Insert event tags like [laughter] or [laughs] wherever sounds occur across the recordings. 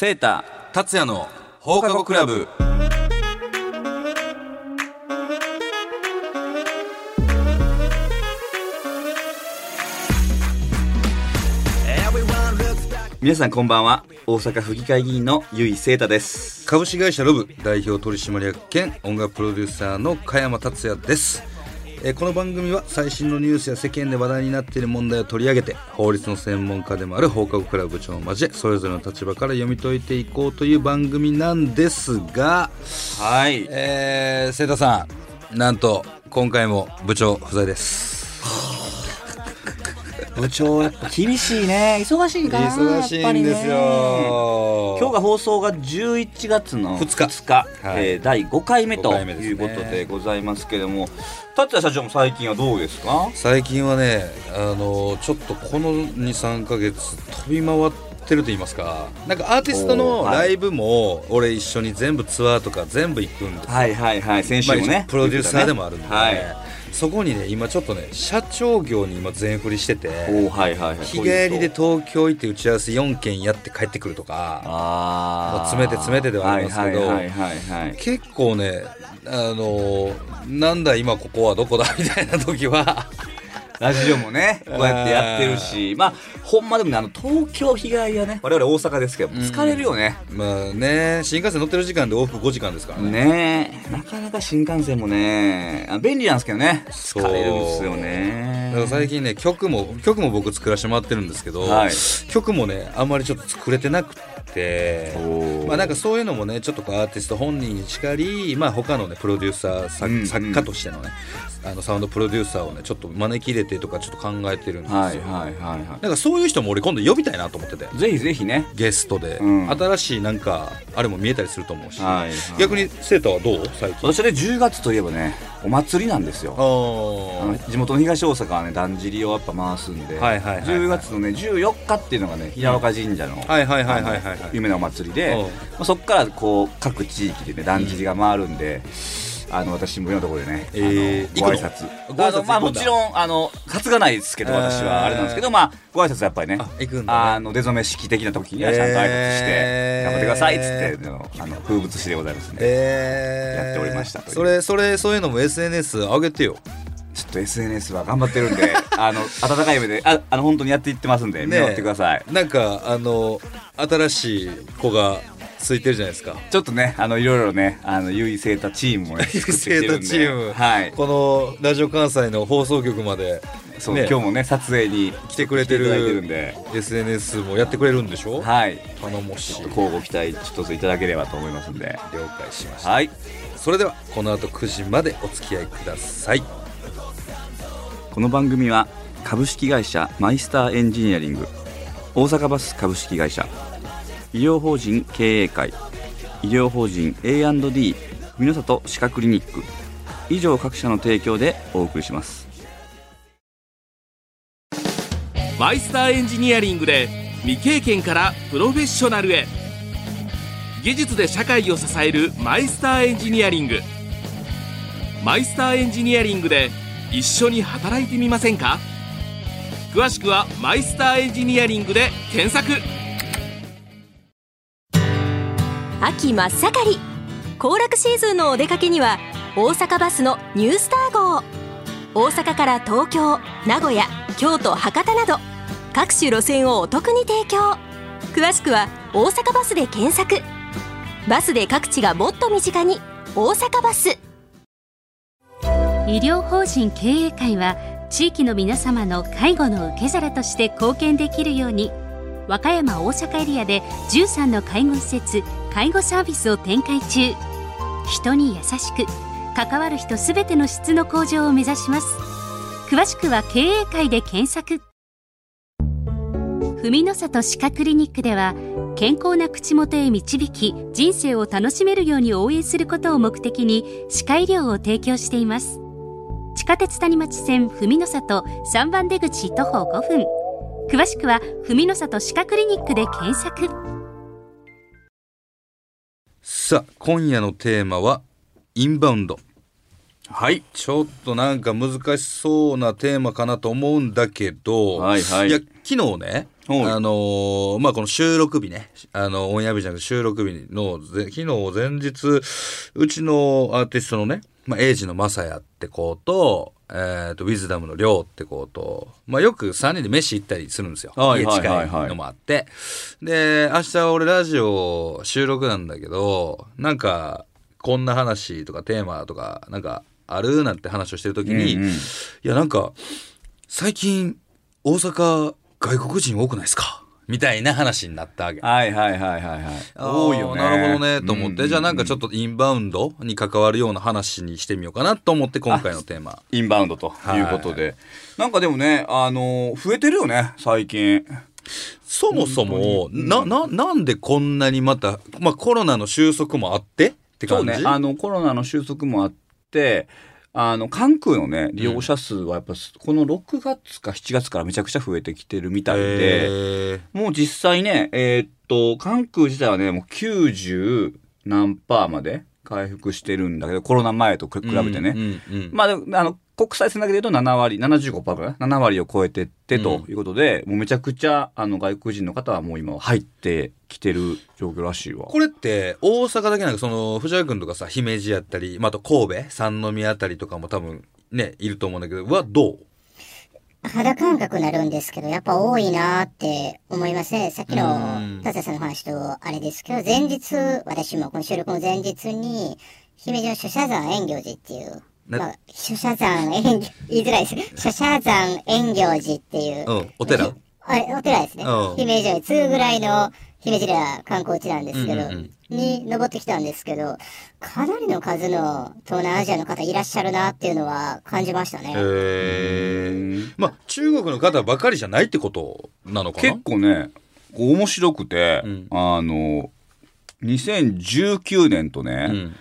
セータ達也の放課後クラブ。皆さんこんばんは。大阪府議会議員の由井セータです。株式会社ロブ代表取締役兼音楽プロデューサーの加山達也です。えーこの番組は最新のニュースや世間で話題になっている問題を取り上げて法律の専門家でもある放課後クラブ部長を交えそれぞれの立場から読み解いていこうという番組なんですがはい。えー、瀬田さんなんと今回も部長不在です部長やっぱ厳しいね。忙しいかな忙しいんですよ。ね。今日が放送が11月の二日。2日、はい。えー第5回目と5回目ですね。いうことでございますけども達也社長も最近はどうですか？最近はねあのちょっとこの23か月飛び回ってると言いますか。なんかアーティストのライブも俺一緒に全部ツアーとか全部行くんですよ。はいはいはい。先週もね。まあプロデューサーでもあるんで、ね。はいそこにね今ちょっとね社長業に今全振りしててはいはいはい日帰りで東京行って打ち合わせ4件やって帰ってくるとかああまあ詰めて詰めてではありますけどはいはいはいはい、はい、結構ねあのなんだ今ここはどこだみたいな時はラジオもねこうやってやってるし。まあほんまでもねあの東京日帰りはね我々大阪ですけど疲れるよね、まあね新幹線乗ってる時間で往復5時間ですからね。ねえなかなか新幹線もねあ便利なんですけどね。疲れるんですよね。だから最近ね曲も曲も僕作らせてもらってるんですけど、はい。曲もねあんまりちょっと作れてなくておー。まあなんかそういうのもねちょっとこうアーティスト本人にしかりまあ他のねプロデューサー作,、うんうん作家としてのねあのサウンドプロデューサーをねちょっと招き入れてとかちょっと考えてるんですよ、はいはいはいはなんかそういう人も俺今度呼びたいなと思ってて。いぜひぜひね。ゲストで、うん。新しいなんかあれも見えたりすると思うし、はいはい逆にセーターはどう？最近。私はね10月といえばねお祭りなんですよ。地元の東大阪はねだんじりをやっぱ回すんで、はいはいはいはい。10月のね14日っていうのがね平岡神社のはいはいはいはいはいはい。あのお祭りで、うん。まあ、そこからこう各地域でねだんじりが回るんで、あの私もいろんなところでね、えーご挨拶。あのまあもちろんあの担がないですけどえー私はあれなんですけどまあご挨拶やっぱりねあ行くんだね。あの出初め式的な時にはちゃんと挨拶して、えー。頑張ってくださいっつってあのあの風物詩でございますね、えー、やっておりましたそれそれそういうのも SNS 上げてよ。ちょっと SNS は頑張ってるんで [laughs] あの温かい目でああの本当にやっていってますんで見守ってください、なんかあの新しい子がついてるじゃないですか。ちょっとねあのいろいろねあの優位セータチームもね [laughs] 作ってきてるんで。セータチーム。はい。このラジオ関西の放送局までそう、ね。今日もね撮影に来てくれてるんで。SNS もやってくれるんでしょ？はい。頼もしい。交互期待ちょっといただければと思いますんで。了解しました。はい。それではこの後9時までお付き合いください。この番組は株式会社マイスターエンジニアリング。大阪バス株式会社医療法人経営会医療法人 A&D 美濃里歯科クリニック。以上各社の提供でお送りします。マイスターエンジニアリングで未経験からプロフェッショナルへ。技術で社会を支えるマイスターエンジニアリング。マイスターエンジニアリングで一緒に働いてみませんか？詳しくはマイスターエンジニアリングで検索。秋真っ盛り。行楽シーズンのお出かけには大阪バスのニュースター号。大阪から東京名古屋京都博多など各種路線をお得に提供。詳しくは大阪バスで検索。バスで各地がもっと身近に大阪バス。医療法人経営会は地域の皆様の介護の受け皿として貢献できるように和歌山大阪エリアで13の介護施設介護サービスを展開中。人に優しく関わる人すべての質の向上を目指します。詳しくは経営会で検索。文の里歯科クリニックでは健康な口元へ導き人生を楽しめるように応援することを目的に歯科医療を提供しています。地下鉄谷町線文の里3番出口徒歩5分。詳しくは文の里歯科クリニックで検索。さあ今夜のテーマはインバウンド。はい。ちょっとなんか難しそうなテーマかなと思うんだけど、はいはいや昨日ねはい。あのーまあ、この収録日ね、あの、オンエア日じゃなくて収録日のぜ、昨日前日、うちのアーティストのね、まあ、エイジのマサヤって子と、えっ、と、ウィズダムのリョウって子と、まあ、よく3人で飯行ったりするんですよ。はい家近はいはいはいいのもあって。で、明日俺ラジオ収録なんだけど、なんか、こんな話とかテーマとか、なんか、あるなんて話をしてるときに、うんうんいや、なんか、最近、大阪、外国人多くないですか？みたいな話になったわけ。はいはいはいはいはい。多いよね。なるほどね、と思って、うじゃあなんかちょっとインバウンドに関わるような話にしてみようかなと思って、今回のテーマ。インバウンドということで。なんかでもね、あの、増えてるよね、最近。そもそも、な、な、なんでこんなにまた、まあコロナの収束もあってって感じ？そうね、あの、コロナの収束もあって、あの、関空のね、利用者数はやっぱ、この6月か7月からめちゃくちゃ増えてきてるみたいで、もう実際ね、えーっと、関空自体はね、もう90何パーまで回復してるんだけど、コロナ前と比べてね。まあ、あの、国際線だけで言うと7割、75%かな ?7 割を超えてってということで、もうめちゃくちゃ、あの、外国人の方はもう今は入ってきてる状況らしいわ。これって大阪だけなんかその藤原君とかさ姫路やったり、まあ、あと神戸三宮あたりとかも多分ねいると思うんだけどはどう？肌感覚になるんですけど、やっぱ多いなって思いますね。さっきうんの達也さんの話とあれですけど、前日、私もこの収録の前日に、姫路の諸社山遠行寺っていう、なまあ、諸社山遠行、[laughs] 言いづらいです。諸社山遠行寺っていう、うんお寺？あれ、お寺ですね。うん。姫路より次ぐぐらいの姫路では観光地なんですけど、うんうんうん。に登ってきたんですけど、かなりの数の東南アジアの方いらっしゃるなっていうのは感じましたね。えー、まあ中国の方ばかりじゃないってことなのかな？結構ね、面白くて、うん。あの、2019年とね、うん。き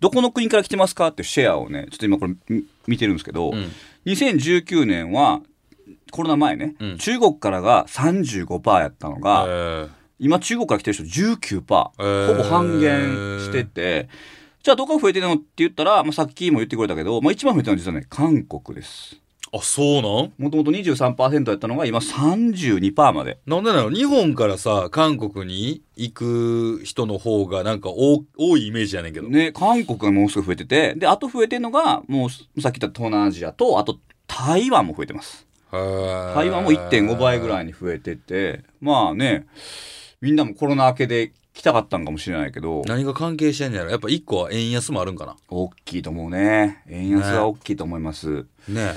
どこの国から来てますかってシェアをね、ちょっと今これみ見てるんですけど、うん。2019年は、コロナ前ね、うん。中国からが35%やったのが、えー。今中国から来てる人19%、えーほぼ半減してて、じゃあどこが増えてるのって言ったら、まあ、さっきも言ってくれたけど、まあ、一番増えてるのは実はね、韓国です。あそうなん？もともと23%やったのが今32%まで。なんでなの日本からさ韓国に行く人の方がなんか多多いイメージやねんけど、ね、韓国がもうすぐ増えてて、で、あと増えてるのが、もうさっき言った東南アジアと、あと台湾も増えてます。台台湾も1.5倍ぐらいに増えてて、まあね、みんなもコロナ明けで来たかったんかもしれないけど、何が関係してんのやろ？やっぱ一個は円安もあるんかな？大きいと思うね。円安は大きいと思います。ね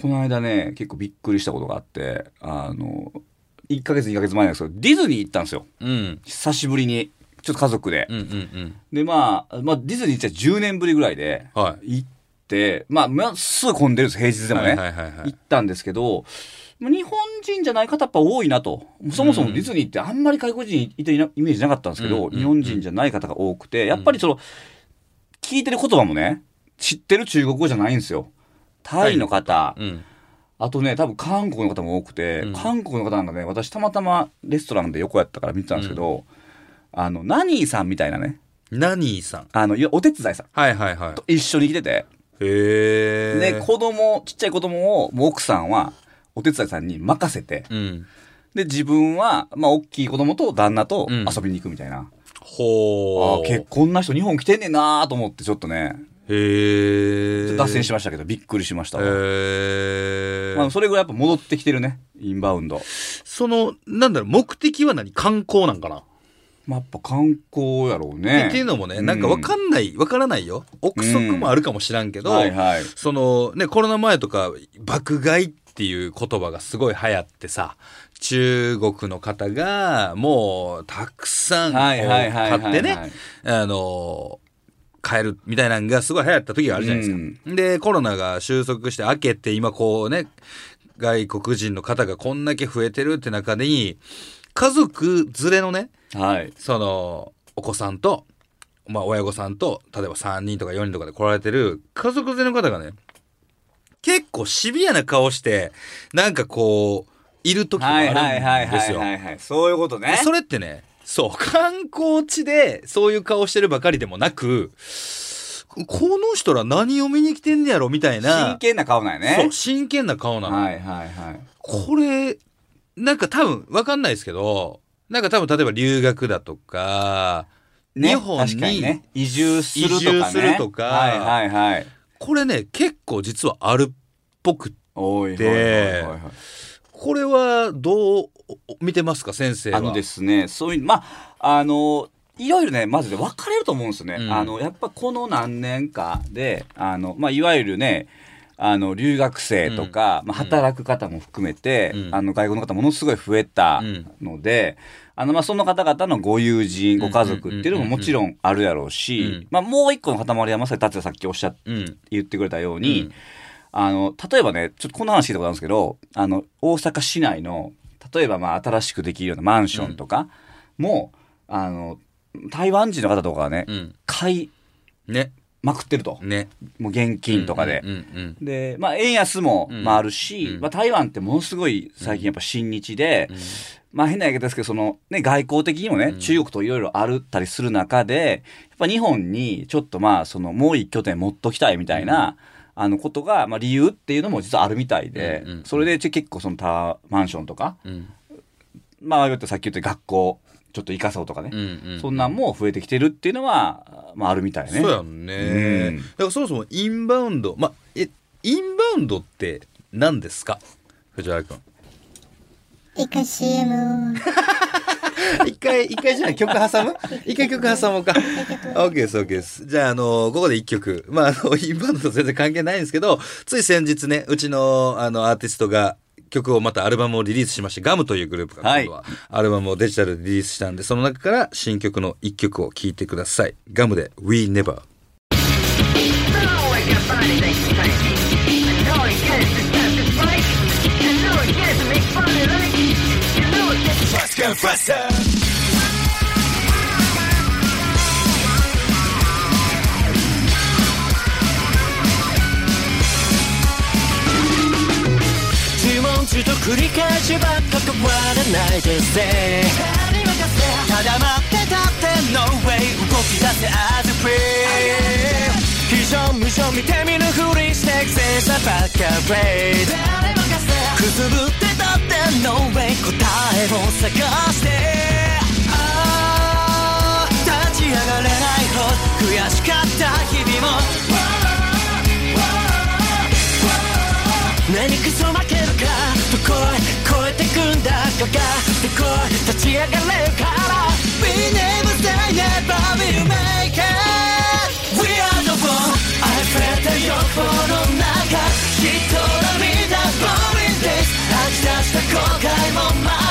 この間ね、結構びっくりしたことがあって、あの、1ヶ月2ヶ月前なんですけど、ディズニー行ったんですよ。うん久しぶりに。ちょっと家族で。うんうんうんで、まあ、まあ、ディズニー行って10年ぶりぐらいで、はい行って、まあ、まあ、すぐ混んでるんです、平日でもね。はいはいはいはい行ったんですけど、まあ日本人じゃない方やっぱ多いなと。そもそもディズニーってあんまり外国人いてイメージなかったんですけど、うん日本人じゃない方が多くて、やっぱりその、聞いてる言葉もね、知ってる中国語じゃないんですよ。タイの方、うん。あとね、多分韓国の方も多くて、うん。韓国の方なんかね、私たまたまレストランで横やったから見てたんですけど、あの、ナニーさんみたいなね、ナニーさん。あの、お手伝いさん。はいはいはい。と一緒に来てて、へえで、子供、ちっちゃい子供を、もう奥さんは、お手伝いさんに任せて、うん。で、自分は、まあ、大きい子供と旦那とうん。遊びに行くみたいな。あほうあ、結構こんな人日本来てんねんなーと思って、ちょっとね、へえ脱線しましたけど、びっくりしましたわ。へえまあ、それぐらいやっぱ戻ってきてるね、インバウンド。そのなんだろう目的は何？観光なんかな？まあ、やっぱ観光やろうっね。ていうのもね、なんかわかんない、わからないよ。憶測もあるかもしらんけど、はいはい。そのね、コロナ前とか、爆買いっていう言葉がすごい流行ってさ、中国の方がもうたくさん買ってね、あの、買えるみたいなのがすごい流行った時があるじゃないですか。で、コロナが収束して明けて、今こうね、外国人の方がこんだけ増えてるって中に、家族連れのね、はい。その、お子さんと、まあ、親御さんと、例えば3人とか4人とかで来られてる家族連れの方がね、結構シビアな顔して、なんかこう、いる時がはいはいはいあるんですよ。はいはい。そういうことね。それってね、そう、観光地でそういう顔してるばかりでもなく、この人ら何を見に来てんねやろみたいな。真剣な顔なんやね。そう、真剣な顔なの。はいはいはい。これ、なんか多分わかんないですけどなんか多分例えば留学だとか、日本にね移住するとかね移住するとかはいはいはいこれね結構実はあるっぽくおいいいこれはどう見てますか先生は？あのですねそういうまああのいろいろねまずね分かれると思うんですよね、うん。あのやっぱこの何年かであの、まあ、いわゆるねあの留学生とか、まあ、働く方も含めて、うん。あの外国の方ものすごい増えたので、あのまあその方々のご友人ご家族っていうのももちろんあるやろうし、うん。まあ、もう一個の塊はまさに達也さっきおっしゃっうん。言ってくれたように、うん。あの例えばねちょっとこの話聞いたことあるんですけどあの大阪市内の例えばまあ新しくできるようなマンションとかも、あの台湾人の方とかがね、うん。買いね。まくってると、ね。もう現金とかで。うんうんで、まあ、円安も、うん。まあ、あるし、うん。まあ、台湾ってものすごい最近やっぱ親日で、まあ変な言い方ですけど、そのね、外交的にもね、うん。中国といろいろあるったりする中で、やっぱ日本にちょっとまあ、そのもう一拠点持っときたいみたいな、あのことが、まあ理由っていうのも実はあるみたいで、うんうんそれでちょ結構そのタワーマンションとか、うん。まあさっき言った学校、ちょっと生かそうとかね、うんうんそんなんも増えてきてるっていうのは、まああるみたいね。そうやんね、うん。だからそもそもインバウンドまあえインバウンドって何ですか？藤原君。一回 CM [laughs] 一回一回じゃない曲挟む？一回曲挟もうか。OK です OK です。じゃああのここで一曲。まああのインバウンドと全然関係ないんですけどつい先日ねうちのあのアーティストが曲をまたアルバムをリリースしましてガムというグループがはい。今度はアルバムをデジタルでリリースしたんでその中から新曲の一曲を聴いてください。ガムで We Never 自問自答繰り返しばっか変わらないでぜただ待ってたって No way 動き出せ as a free 非常無常見て見ぬふりして前者ばっか Wait くすぶってたって No way 答えを探して。ああ立ち上がれないほど悔しかった日々も。何くそ負けるかどこへ越えてくんだかがでこい立ち上がれるから We never say never will make it We are the one 溢れた欲望の中した後悔もま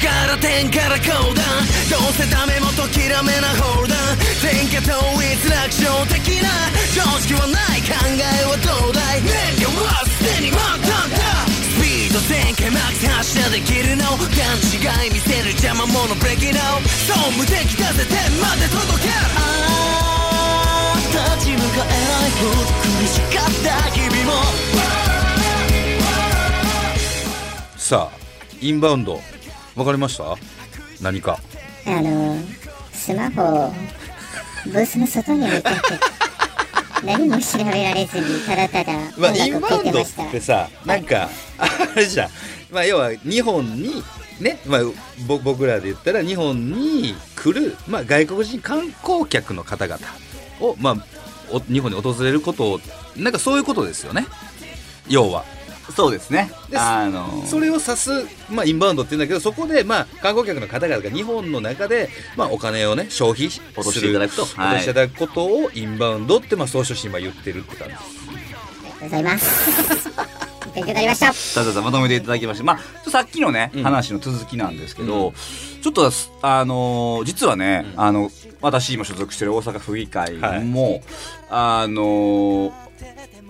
力点から高段どうせダメもときらめなホールダウン天下統一楽勝的な。常識はない考えはどうだい。燃料はすでに満タンだ。スピード全開マックス発射できるの。勘違い見せる邪魔者ブレーキのそう無敵だぜ天まで届け。あー立ち向かえない。ほど苦しかった日々も。さあインバウンド。わかりました？何か。あのスマホをブースの外に置いておく。[laughs] 何も調べられずにただただ音まあ、イン楽バウンドってさなんかあれじゃん、まあ、要は日本にね、まあ、ぼ僕らで言ったら日本に来る、まあ、外国人観光客の方々を、まあ、お日本に訪れることをなんかそういうことですよね。要はそうですね。であのそれを指す、まあ、インバウンドって言うんだけどそこで、まあ、観光客の方々が日本の中で、まあ、お金をね消費する落としていただくと。落としていただくことをインバウンドって、まあ、総書士今言ってるって感じありがとうございます。[laughs] 勉強になりました。たださんまとめていただきまして、まあ、さっきのね、うん。話の続きなんですけど、ちょっとす、あのー実はね、うん。あの、私今所属してる大阪府議会も、あのー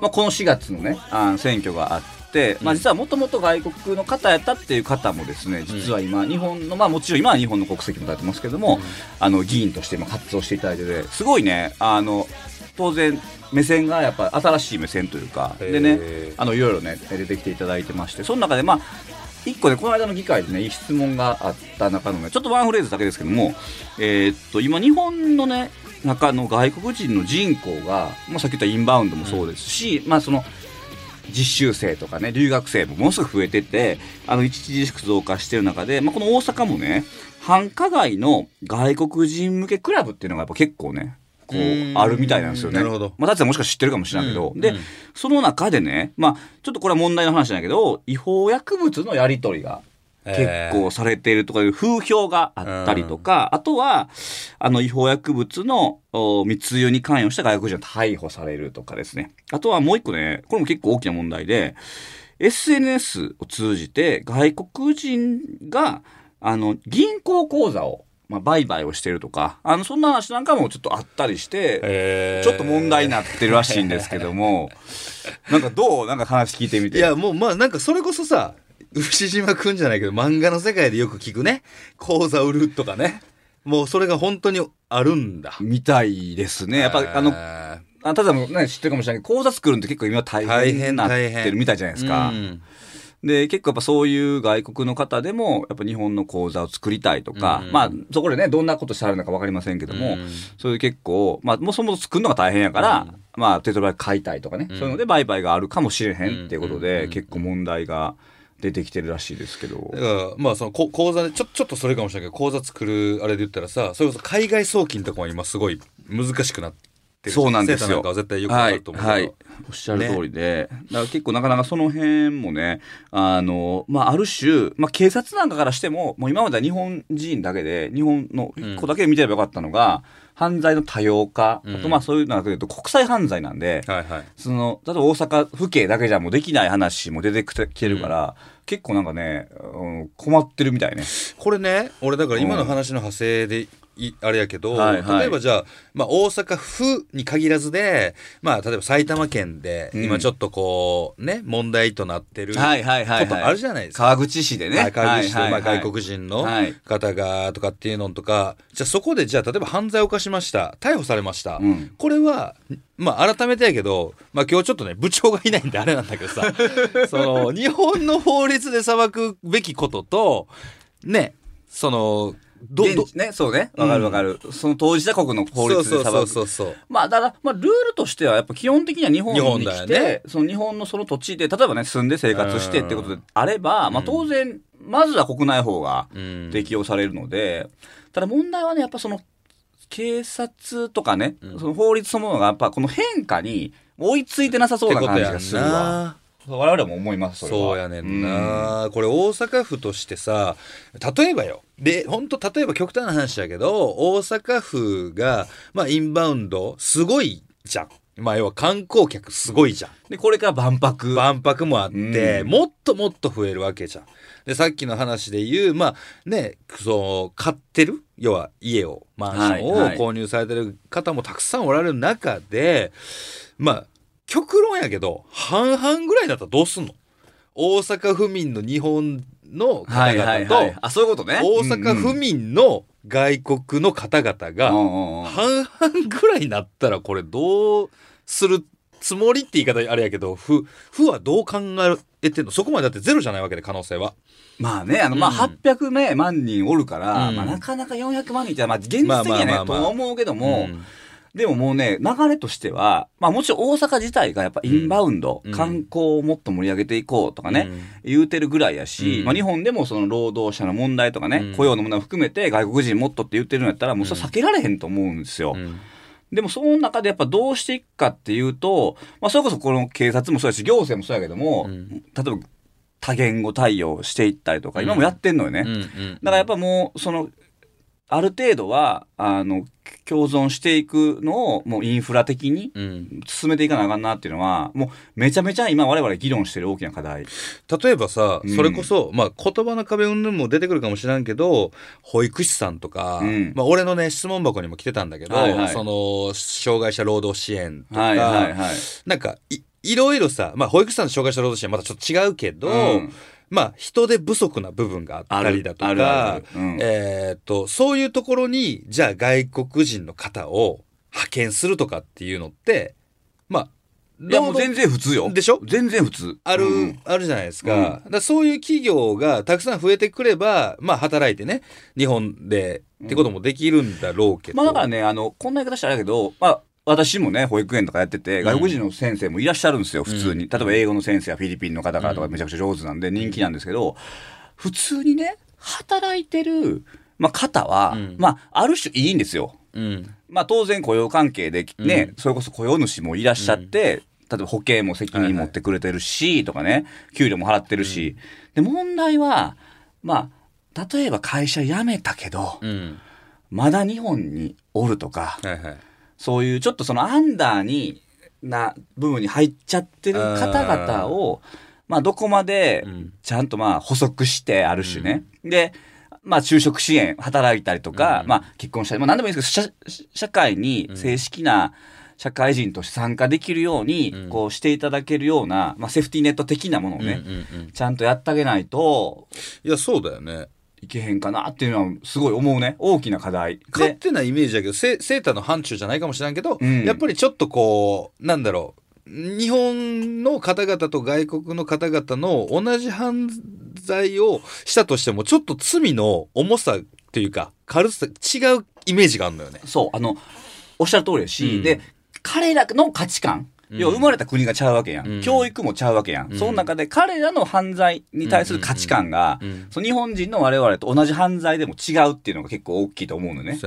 まあ、この4月のね、あの選挙があって、まあ、実はもともと外国の方やったっていう方もですね実は今日本のまあもちろん今は日本の国籍も立ってますけども、あの議員として今活動していただいててすごいねあの当然目線がやっぱ新しい目線というかでねあのいろいろね出てきていただいてましてその中でまあ一個ねこの間の議会でねいい質問があった中のねちょっとワンフレーズだけですけどもえーっと今日本のね中の外国人の人口が、まあ、さっき言ったインバウンドもそうですし、まあその実習生とかね留学生もものすごく増えててあの著しく増加してる中で、まあ、この大阪もね繁華街の外国人向けクラブっていうのがやっぱ結構ねこううん。あるみたいなんですよね。なるほど。まあ、達也もしかして知ってるかもしれないけど、で、うん。うん。その中でね、まあ、ちょっとこれは問題の話なんだけど、違法薬物のやり取りが結構されているとかいう風評があったりとか、あとは、あの違法薬物のお密輸に関与した外国人が逮捕されるとかですね。あとはもう一個ね、これも結構大きな問題で、SNS を通じて外国人が、あの、銀行口座を、まあ、売買をしてるとか、あの、そんな話なんかもちょっとあったりして、えー。ちょっと問題になってるらしいんですけども、[laughs] なんかどう？なんか話聞いてみて。いやもうまあなんかそれこそさ牛島くんじゃないけど漫画の世界でよく聞くね。口座売るとかね。もうそれが本当にあるんだ。みたいですね。やっぱ、あの、ああただもね、知ってるかもしれないけど、口座作るのって結構今大大変変になってるみたいじゃないですか。うん。で、結構やっぱそういう外国の方でも、やっぱ日本の口座を作りたいとか、うん。まあ、そこでね、どんなことしてあるのかわかりませんけども、うん。そういう結構、まあ、もうそもそも作るのが大変やから、まあ、手っ取り早く買いたいとかね、うん。そういうので売買があるかもしれへんっていうことで、うん。結構問題が出てきてるらしいですけどだ。からまあそのこ口座でちょちょっとそれかもしれないけど口座作るあれで言ったらさそれこそ海外送金とかも今すごい難しくなってるそうなんですよ。絶対よくわかると思うはい。はい。おっしゃる通りで、だから結構なかなかその辺もね、あの、まあ、ある種、まあ、警察なんかからしても、もう今までは日本人だけで、日本の子だけで見てればよかったのが、犯罪の多様化、うん。あとまあそういうのだけで言うと国際犯罪なんで、はいはい。その、例えば大阪府警だけじゃもうできない話も出てきてるから、結構なんかね、うん困ってるみたいね。これね俺だから今の話の派生でいあれやけど、はいはい。例えばじゃあ、まあ、大阪府に限らずで、まあ、例えば埼玉県でうん。今ちょっとこうね問題となってるこはいはいはいはい。とあるじゃないですか。川口市でね。はい川口市ではいはいはい。まあ、外国人のはい。方がとかっていうのとか、じゃあそこでじゃあ例えば犯罪を犯しました。逮捕されました、うん。これはまあ改めてやけど、まあ、今日ちょっとね部長がいないんであれなんだけどさ [laughs] その日本の法律で裁くべきこととねそのどどね、そうね。わかるわかる。その当事者国の法律で裁く。そうそうまあ、だから、まあ、ルールとしては、やっぱ基本的には日本に来て、ねその日本のその土地で、例えばね、住んで生活してってことであれば、まあ、当然、まずは国内法がうん適用されるので、ただ問題はね、やっぱその、警察とかね、その法律そのものが、やっぱこの変化に追いついてなさそうな感じがするわ。我々も思います、それは。そうやねんな、これ大阪府としてさ例えばよ。で本当例えば極端な話だけど大阪府が、まあ、インバウンドすごいじゃん。まあ要は観光客すごいじゃん。で、これから万博。万博もあって、うん。もっともっと増えるわけじゃん。でさっきの話で言うまあねそう買ってる？要は家をマンションをはいはい。購入されてる方もたくさんおられる中で、まあ極論やけど半々ぐらいだったらどうすんの？大阪府民の日本の方々とはい。あ、そういうことね。大阪府民の外国の方々が半々ぐらいになったらこれどうするつもりって言い方あれやけど府府はどう考えてんの？そこまでだってゼロじゃないわけで可能性は。まあね、あの、まあ、うん。800ね万人おるから、うん。まあ、なかなか400万人って、まあ、現実的にはね、とは思うけども、うんでももうね、流れとしては、まあもちろん大阪自体がやっぱインバウンド、うん。観光をもっと盛り上げていこうとかね、うん。言うてるぐらいやし、うん。まあ日本でもその労働者の問題とかね、うん。雇用の問題を含めて外国人もっとって言ってるんやったら、もうそれ避けられへんと思うんですよ。うん。でもその中でやっぱどうしていくかっていうと、まあそれこそこの警察もそうやし、行政もそうやけども、うん。例えば多言語対応していったりとか、今もやってんのよね。だからやっぱもう、その、ある程度は、あの、共存していくのを、もうインフラ的にうん。進めていかなあかんなっていうのは、もうめちゃめちゃ今我々議論してる大きな課題。例えばさ、うん。それこそ、まあ、言葉の壁云々も出てくるかもしれんけど保育士さんとか、うん。まあ、俺のね質問箱にも来てたんだけど、はいはい。その障害者労働支援とか、はいはいはい。なんかいいろいろさ、まあ、保育士さんと障害者労働者はまたちょっと違うけど、うんまあ、人手不足な部分があったりだとかえーっと、そういうところに、じゃあ外国人の方を派遣するとかっていうのって、まあ、いやもう全然普通よ。でしょ？全然普通。ある、うんあるじゃないですか。うんだそういう企業がたくさん増えてくれば、まあ働いてね、日本でってこともできるんだろうけど。まあだからね、あの、こんな言い方したらだけど、まあ、私もね、保育園とかやってて、外国人の先生もいらっしゃるんですよ、普通に。例えば英語の先生はフィリピンの方からとかめちゃくちゃ上手なんで人気なんですけど、普通にね、働いてる、まあ、方は、うんまあ、ある種いいんですよ。うん。まあ、当然雇用関係でね、うんそれこそ雇用主もいらっしゃって、例えば保険も責任持ってくれてるし、とかね、給料も払ってるし。で、問題は、まあ、例えば会社辞めたけど、うん。まだ日本におるとか。そういうちょっとそのアンダーにな部分に入っちゃってる方々を、まあどこまでうん。ちゃんとまあ補足してある種ね。で、まあ就職支援、働いたりとか、うん。まあ結婚したり、まあ何でもいいんですけど、社社会に正式な社会人として参加できるように、うん。こうしていただけるような、まあセーフティーネット的なものをね、うんうんうん。ちゃんとやってあげないと。いや、そうだよね。いけへんかなっていうのはすごい思うね。大きな課題。勝手なイメージだけど、セセーターの範疇じゃないかもしれんけど、うんやっぱりちょっとこう、なんだろう、日本の方々と外国の方々の同じ犯罪をしたとしても、ちょっと罪の重さっていうか、軽さ、違うイメージがあるのよね。そう、あの、おっしゃる通りやし、うんで、彼らの価値観、うん要は生まれた国がちゃうわけやん。うん。教育もちゃうわけやん。うん。その中で彼らの犯罪に対する価値観が、うん。その日本人の我々と同じ犯罪でも違うっていうのが結構大きいと思うのね。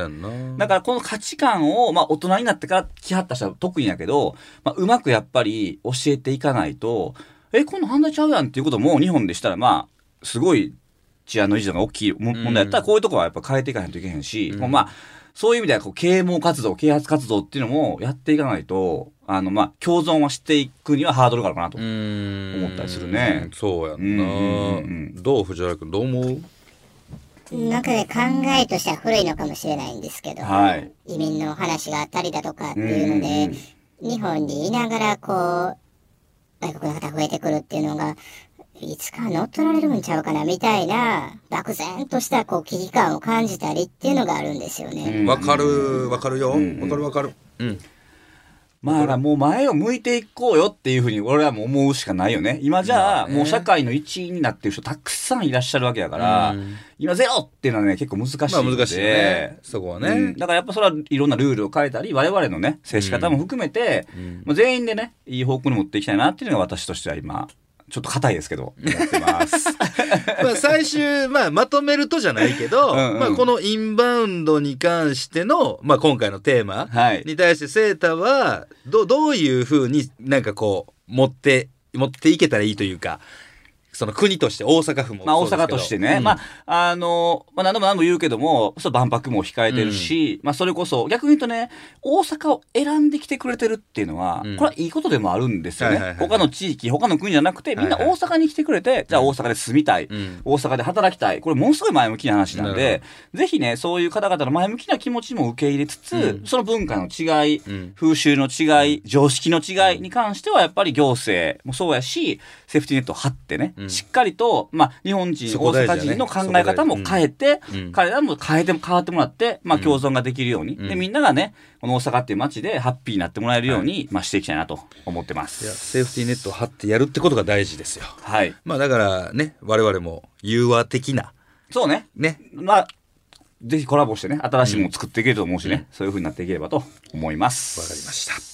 だからこの価値観を、まあ大人になってから来はった人は特にやけど、まあうまくやっぱり教えていかないと、え、こんな犯罪ちゃうやんっていうことも日本でしたらまあ、すごい治安の維持度が大きいも問題やったらこういうところはやっぱ変えていかないといけへんし、うん。もうまあ、そういう意味ではこう啓蒙活動、啓発活動っていうのもやっていかないと、あのまあ共存はしていくにはハードルがあるかなと。思思ったりするね。そうやんな。うんうんうんどう藤原君どう思う？なんかね、考えとしては古いのかもしれないんですけど、はい。移民の話があったりだとかっていうので、うんうん。日本にいながらこう、外国の方増えてくるっていうのが、いつか乗っ取られるんちゃうかなみたいな、漠然としたこう危機感を感じたりっていうのがあるんですよね。うんわかる、わかるよ。わんかるわかる。うん。まあだからもう前を向いていこうよっていうふうに俺はもう思うしかないよね。今じゃあもう社会の一員になってる人たくさんいらっしゃるわけだから、うん今ゼロっていうのはね結構難しい。まあ難しいよね。そこはね。うんだからやっぱそれはいろんなルールを変えたり、我々のね、接し方も含めて、んまあ、全員でね、いい方向に持っていきたいなっていうのが私としては今、ちょっと硬いですけど、思ってます。[laughs] まあ最終、まあまとめるとじゃないけど、うんうん。まあこのインバウンドに関しての、まあ今回のテーマはい。に対してセータは、どどういうふうになんかこう、持って、持っていけたらいいというか、その国として大阪府もまあ大。阪としてね、うん。まあ、あの、まあ何度も何度も言うけども、そう万博も控えてるし、まあそれこそ、逆に言うとね、大阪を選んできてくれてるっていうのは、うん。これはいいことでもあるんですよね。はいはいはい他の地域、他の国じゃなくて、みんなはい。はい大阪に来てくれて、じゃあ大阪で住みたい、うん。大阪で働きたい。これものすごい前向きな話なんで、ぜひね、そういう方々の前向きな気持ちも受け入れつつ、うん。その文化の違い、うん。風習の違い、常識の違いに関しては、やっぱり行政もそうやし、セーフティーネットを張ってね、うんしっかりと、まあ、日本人、大阪人の考え方も変えて、うん彼らも変えても、変わってもらって、まあ、共存ができるように、うんで、みんながね、この大阪っていう街でハッピーになってもらえるように、まあ、していきたいなと思ってまいやす。セーフティーネットを張ってやるってことが大事ですよ。はい。まあだからね、我々も融和的な、そうね。ね、まあ、ぜひコラボしてね、新しいものを作っていけると思うしね、そういう風になっていければと思います。わかりました。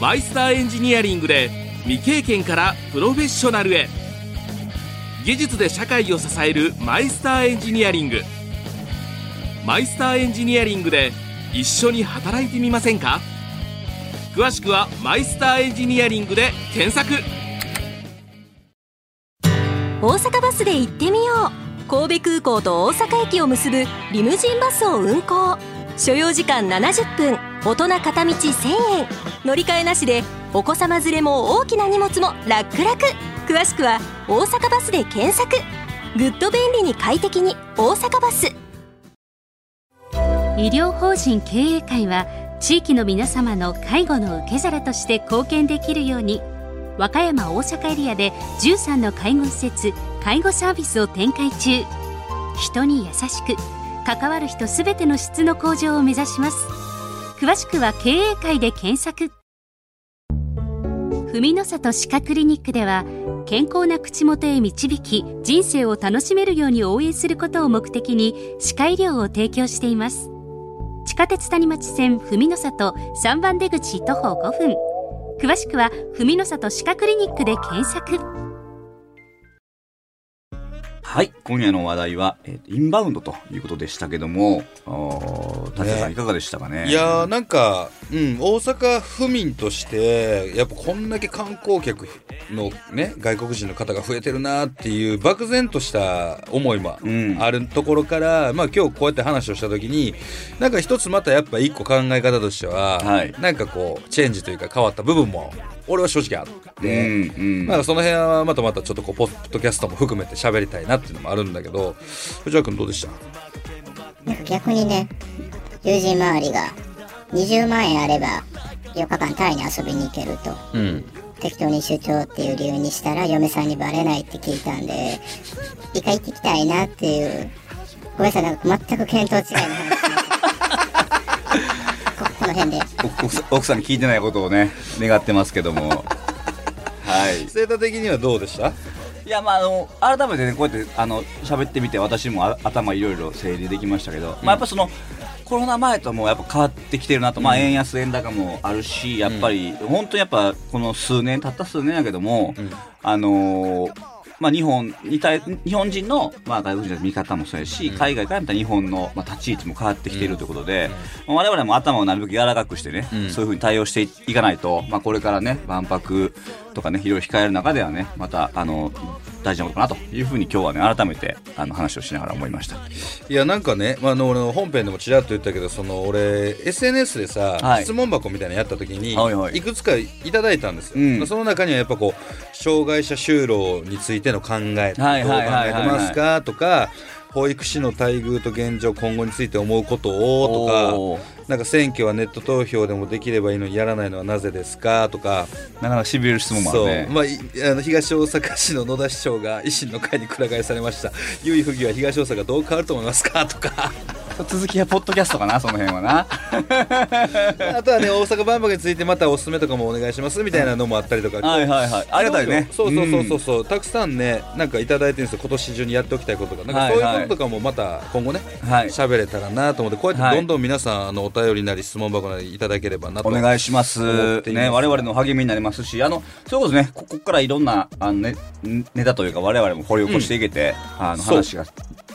マイスターエンジニアリングで未経験からプロフェッショナルへ。技術で社会を支えるマイスターエンジニアリング。マイスターエンジニアリングで一緒に働いてみませんか？詳しくはマイスターエンジニアリングで検索。大阪バスで行ってみよう。神戸空港と大阪駅を結ぶリムジンバスを運行。所要時間70分。大人片道1000円。乗り換えなしでお子様連れも大きな荷物も楽々詳しくは「大阪バス」で検索。ぐっと便利に快適に大阪バス。医療法人経営会は地域の皆様の介護の受け皿として貢献できるように和歌山大阪エリアで13の介護施設介護サービスを展開中。人に優しく関わる人すべての質の向上を目指します。詳しくは経営会で検索。文の里歯科クリニックでは健康な口元へ導き人生を楽しめるように応援することを目的に歯科医療を提供しています。地下鉄谷町線文の里3番出口徒歩5分。詳しくは文の里歯科クリニックで検索。はい。今夜の話題は、えーインバウンドということでしたけども達也さんね。いかがでしたかね？いやーなんか、うん、大阪府民としてやっぱこんだけ観光客のね外国人の方が増えてるなっていう漠然とした思いもうん。あるところから、まあ今日こうやって話をした時になんか一つまたやっぱ一個考え方としては、はい。なんかこうチェンジというか変わった部分も俺は正直あって。うんうん。まあその辺はまたまたちょっとこうポッドキャストも含めて喋りたいなっていうのもあるんだけど藤原君どうでした？なんか逆にね、友人周りが20万円あれば4日間タイに遊びに行けると。うん。適当に出張っていう理由にしたら嫁さんにバレないって聞いたんで、一回行ってきたいなっていう、ごめんなさい、なんか全く見当違いの話の辺で。奥さん奥さんに聞いてないことをね願ってますけども。はい。セータ的にはどうでした？いやまああの改めてねこうやってあの喋ってみて私もあ頭いろいろ整理できましたけど、まあやっぱそのコロナ前ともやっぱ変わってきてるなと、まあ円安円高もあるしやっぱり、本当にやっぱこの数年たった数年やけども、ん。あのーまあ、日本に対日本人の、まあ、外国人の見方もそうやし、海外から見た日本の、まあ、立ち位置も変わってきているということで、まあ我々も頭をなるべく柔らかくしてね、うん。そういうふうに対応していいかないと、まあ、これからね万博とかねいろいろ控える中ではねまたあの大事なことかなというふうに今日はね改めてあの話をしながら思いました。いやなんかね、まあ、あの俺の本編でもちらっと言ったけどその俺 SNS でさ、はい。質問箱みたいなのやった時に、いくつかいただいたんですよ、うん。その中にはやっぱこう障害者就労についての考えどう考えはいてますかとか保育士の待遇と現状今後について思うことをとかなんか選挙はネット投票でもできればいいのにやらないのはなぜですかとか。なかなかしびれる質問もあるね。まあ、いあの東大阪市の野田市長が維新の会にくら替えされました。由井府議は東大阪どう変わると思いますかとか続きはポッドキャストかなその辺はな。[laughs] あとはね大阪万博についてまたおすすめとかもお願いしますみたいなのもあったりとか。はいはいはい。ありがたいね。そうそう。そうそうそう、たくさんねなんかいただいてるんですよ。今年中にやっておきたいことが。なんかそういうこととかもまた今後ねはい。喋、れたらなと思ってこうやってどんどん皆さんあのお便りなり質問箱なりいただければなとお願いします。ね我々の励みになりますしあのそういうことね。ここからいろんなあの、ね、ネタというか我々も掘り起こしていけて、あのそう話が、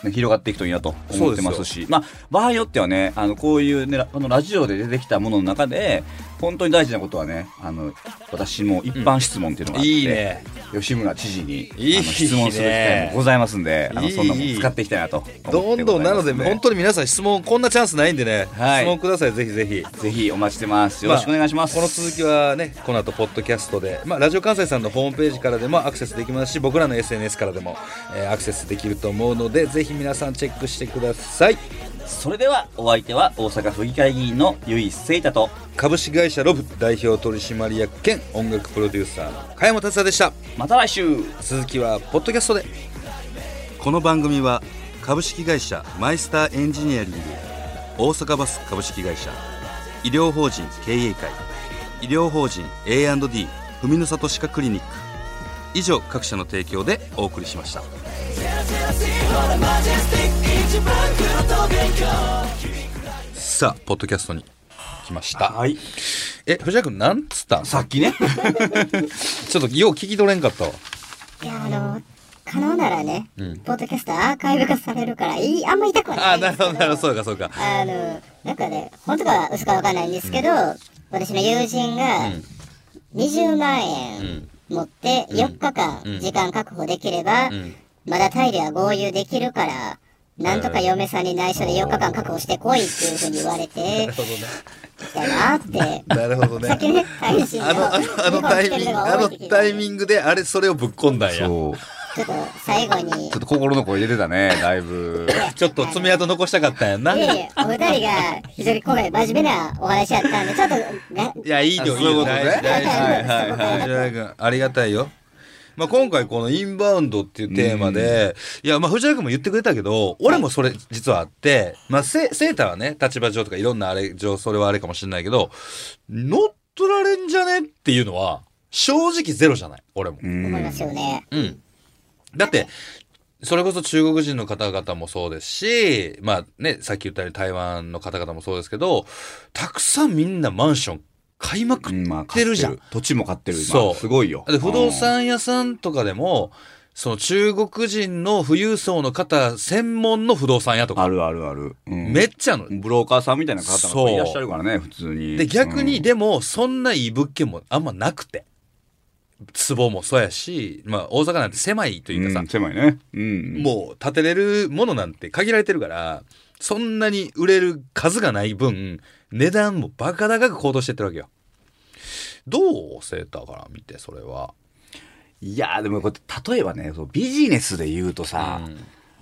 ね、広がっていくといいなと思ってますし。まあ場合によってはねあのこういう、ね、あのラジオで出てきたものの中で本当に大事なことはねあの私も一般質問っていうのがあって、いいね。吉村知事にいいね。質問する機会もございますんであのそんなもん使っていきたいなとどんどんなので本当に皆さん質問こんなチャンスないんでね、はい。質問くださいぜひぜひ。ぜひお待ちしてます。よろしくお願いします、この続きはねこの後ポッドキャストで、まあ、ラジオ関西さんのホームページからでもアクセスできますし僕らの SNS からでも、えーアクセスできると思うのでぜひ皆さんチェックしてくださいそれではお相手は大阪府議会議員の由井聖太と株式会社ロブ代表取締役兼音楽プロデューサーの加山達也でした。また来週。続きはポッドキャストで。この番組は株式会社マイスターエンジニアリング大阪バス株式会社医療法人経営会医療法人 A&D 文の里歯科クリニック以上各社の提供でお送りしました。さあポッドキャストに来ました。はい。え藤原君なんつったんさっきね。[laughs] ちょっとよう聞き取れんかったわ。いや、あの、可能ならね、うん。ポッドキャストアーカイブ化されるから、いい、あんま言いたくはなあいんですけど。なるほどなるほど。そうかそうか。あの、なんかね、本当か嘘かわかんないんですけど、私の友人が20万円持って4日間うん。時間確保できれば、ん。まだタイでは合流できるから、なんとか嫁さんに内緒で4日間確保してこいっていうふうに言われて、なるほどねきたなって。[laughs] なるほどね。さっきね、配信あのあのあのタイミングあのタイミングであれそれをぶっ込んだんや。そうちょっと最後に。ちょっと心の声出てたねだいぶ。[laughs] ちょっと爪痕残したかったんやんな。いやいやお二人が非常に今回真面目なお話やったんでちょっとがいやいいよいいよそういうことね。大事大事はいはいはい。藤原君ありがたいよ。まあ、今回このインバウンドっていうテーマで、いや、まあ、藤原君も言ってくれたけど、俺もそれ実はあって、まあ、セセーターはね、立場上とかいろんなあれ上、それはあれかもしれないけど、乗っ取られんじゃね？っていうのは、正直ゼロじゃない、俺も。うん思いますよね。うん。だって、それこそ中国人の方々もそうですし、まあね、さっき言ったように台湾の方々もそうですけど、たくさんみんなマンション買いまくってるじゃん。土地も買ってる今。そう。すごいよ。で、不動産屋さんとかでも、その中国人の富裕層の方専門の不動産屋とか、あるあるある、うん。めっちゃの。ブローカーさんみたいな方そうがいらっしゃるからね普通に。で、逆に、うん。でも、そんないい物件もあんまなくて。壺もそうやし、まあ、大阪なんて狭いというかさ、うん狭いね。うん。もう建てれるものなんて限られてるから、そんなに売れる数がない分、値段もバカ高く高騰してってるわけよ。どうセーターから見て、それは？いやーでもこれ例えばねそうビジネスで言うとさ、うん。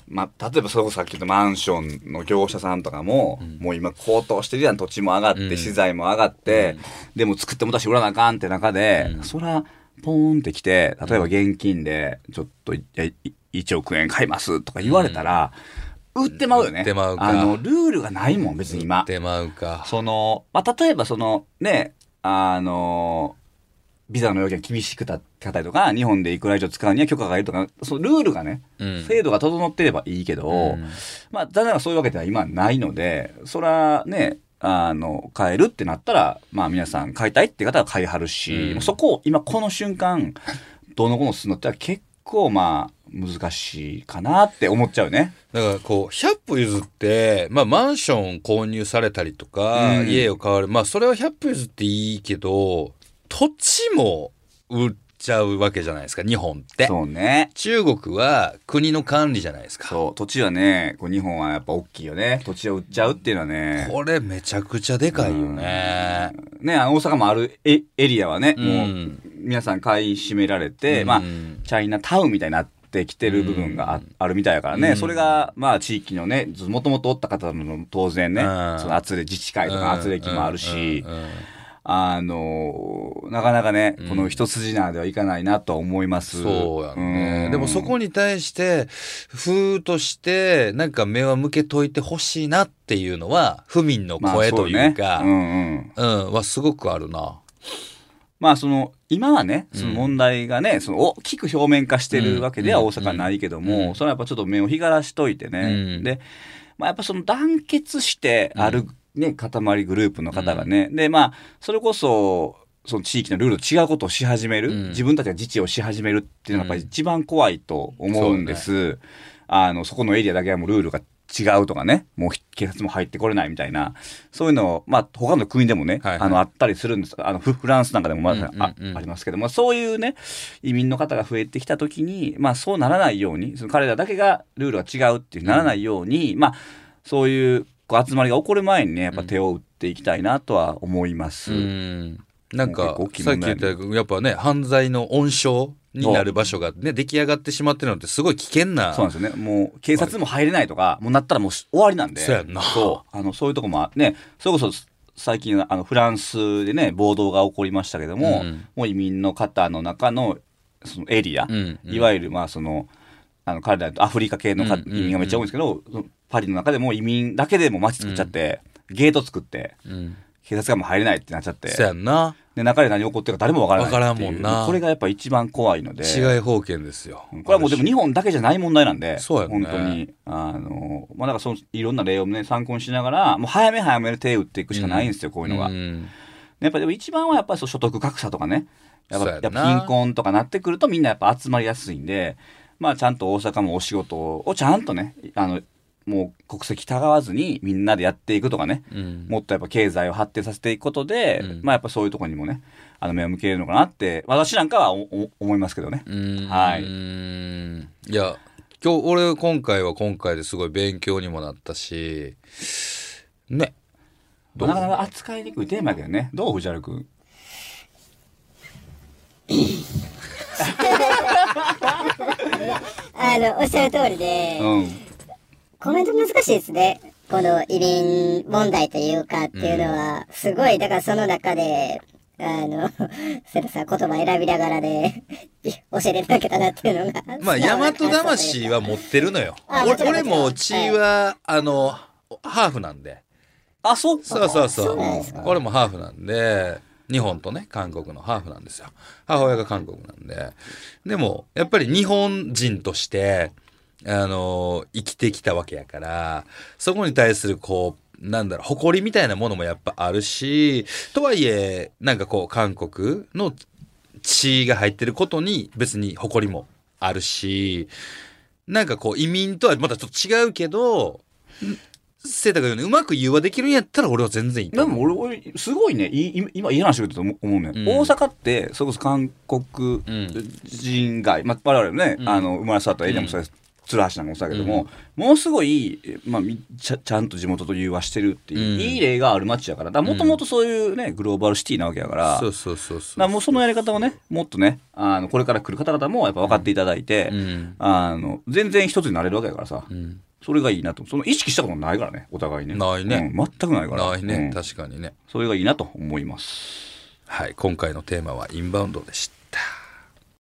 まあ、例えばそれこそさっき言ったマンションの業者さんとかも、もう今高騰してるやん土地も上がって、うん。資材も上がって、でも作っても出して売らなあかんって中で、うん。そらポーンってきて例えば現金でちょっといやい1億円買いますとか言われたら、売ってまうよね。売ってまうか。あのルールがないもん別に今。出まうか。その、まあ、例えばそのね、あの、ビザの要件が厳しくたったりとか、日本でいくら以上使うには許可がいるとか、そのルールがね、うん。制度が整ってればいいけど、うん。まあ、残念ながらそういうわけでは今はないので、そらね、あの、買えるってなったら、まあ皆さん買いたいって方は買いはるし、うんそこを今この瞬間、[laughs] どうのこうのするのっては結構まあ難しいかなって思っちゃうね。だからこう、100歩譲って、まあマンション購入されたりとか、うん家を買われる。まあそれは100歩譲っていいけど、土地も売っちゃうわけじゃないですか、日本って。そうね。中国は国の管理じゃないですか。そう、土地はね、こう日本はやっぱ大きいよね。土地を売っちゃうっていうのはね。これめちゃくちゃでかいよね。ね、あの大阪もあるエエリアはね、うんもう皆さん買い占められて、うんまあ、チャイナタウンみたいになってきてる部分があ,、あるみたいやからね、うんそれが、まあ、地域のね、もともとおった方の当然ね、うんその圧力、自治会とか圧力もあるし、うんあのなかなかね、うんこの一筋縄ではいかないなとは思います。そうやね。んでもそこに対して、風として、なんか目は向けといてほしいなっていうのは、府民のまあ声というか、そうねうんうん。うん、はすごくあるな。まあその、今はね、その問題がね、その大きく表面化してるわけではうん大阪はないけども、うんそれはやっぱちょっと目を光らしといてね。うんで、まあやっぱその団結してあるね、塊グループの方がね、で、まあ、それこそ、その地域のルールと違うことをし始める、うん。自分たちが自治をし始めるっていうのがやっぱり一番怖いと思うんです。あの、そこのエリアだけはもうルールが違うとかね、もう警察も入ってこれないみたいな、そういうのを、まあ、他の国でもね、はいはい。あの、あったりするんです。あの、フフランスなんかでもまだあ,、うんうんうん。ありますけど。も、そういうね、移民の方が増えてきたときに、まあ、そうならないように、その彼らだけがルールが違うっていうならないように、まあ、そういうこう集まりが起こる前にね、やっぱ手を打っていきたいなとは思います。うん。なんかさっき言ったやっぱね犯罪の温床になる場所がね出来上がってしまってるのってすごい危険なそうなんですよね。もう、警察も入れないとか、もうなったらもう終わりなんで。そうやんなそう。あの、そういうとこもあね、それこそ、最近、あの、フランスでね、暴動が起こりましたけども、うんもう移民の方の中の、そのエリア、うんうんいわゆる、まあ、その、あの、彼ら、アフリカ系の移民がめっちゃ多いんですけど、パリの中でも移民だけでも街作っちゃって、ゲート作って、うん。警察がもう入れないってなっちゃって、そうやんな。で、中で何起こってるか誰もわからない。わからんもんな。これがやっぱ一番怖いので。治外法権ですよこれはもうでも日本だけじゃない問題なんで、そうやね。本当に。あの、まあだからそのいろんな例をね、参考にしながら、もう早め早めで手を打っていくしかないんですよ、こういうのが。んやっぱでも一番はやっぱり所得格差とかね、やっぱやっぱ貧困とかなってくるとみんなやっぱ集まりやすいんで、まあちゃんと大阪もお仕事をちゃんとね、あの、もう国籍たがわずにみんなでやっていくとかね、うん。もっとやっぱ経済を発展させていくことで、うん。まあやっぱそういうところにもね、あの目を向けるのかなって、私なんかはおお思いますけどね。うん。はい。うんいや今日俺今回は今回ですごい勉強にもなったしね。どう？なかなか扱いにくいテーマやけどね。どう？藤原君。[laughs] あの、おっしゃる通りで、うんコメント難しいですね。この移民問題というかっていうのは、すごい、だからその中で、あの、それさ、言葉選びながらで、教えていただけたなっていうのが。まあ、大和魂は持ってるのよ。俺あも血は、あの、ハーフなんで。あそうそうそうそう。俺もハーフなんで、日本とね、韓国のハーフなんですよ。母親が韓国なんで。でも、やっぱり日本人として、あの、生きてきたわけやから、そこに対するこう、なんだろう、誇りみたいなものもやっぱあるし、とはいえ、なんかこう、韓国の血が入ってることに別に誇りもあるし、なんかこう、移民とはまたちょっと違うけど、セータが言うようまく融和できるんやったら俺は全然いいとで。も俺俺すごいね。いい今いい話を言うと思うね、うん。大阪ってそれこそ韓国人街、まあ、我々もね、うん。あの生まれ育ったエリアもそうです鶴橋なんかもそうだけども、ものすごい、まあ、みちゃちゃんと地元と融和してるっていう、うん。いい例がある街だからもともとそういうねグローバルシティなわけやから。そうそうそうそう。もうそのやり方をねもっとねあのこれから来る方々もやっぱ分かっていただいて、うん。あの全然一つになれるわけやからさ、うん。それがいいなと。その意識したことないからねお互いね。ないね。うん全くないから。ないね、うん。確かにね。それがいいなと思います。はい、今回のテーマはインバウンドでした。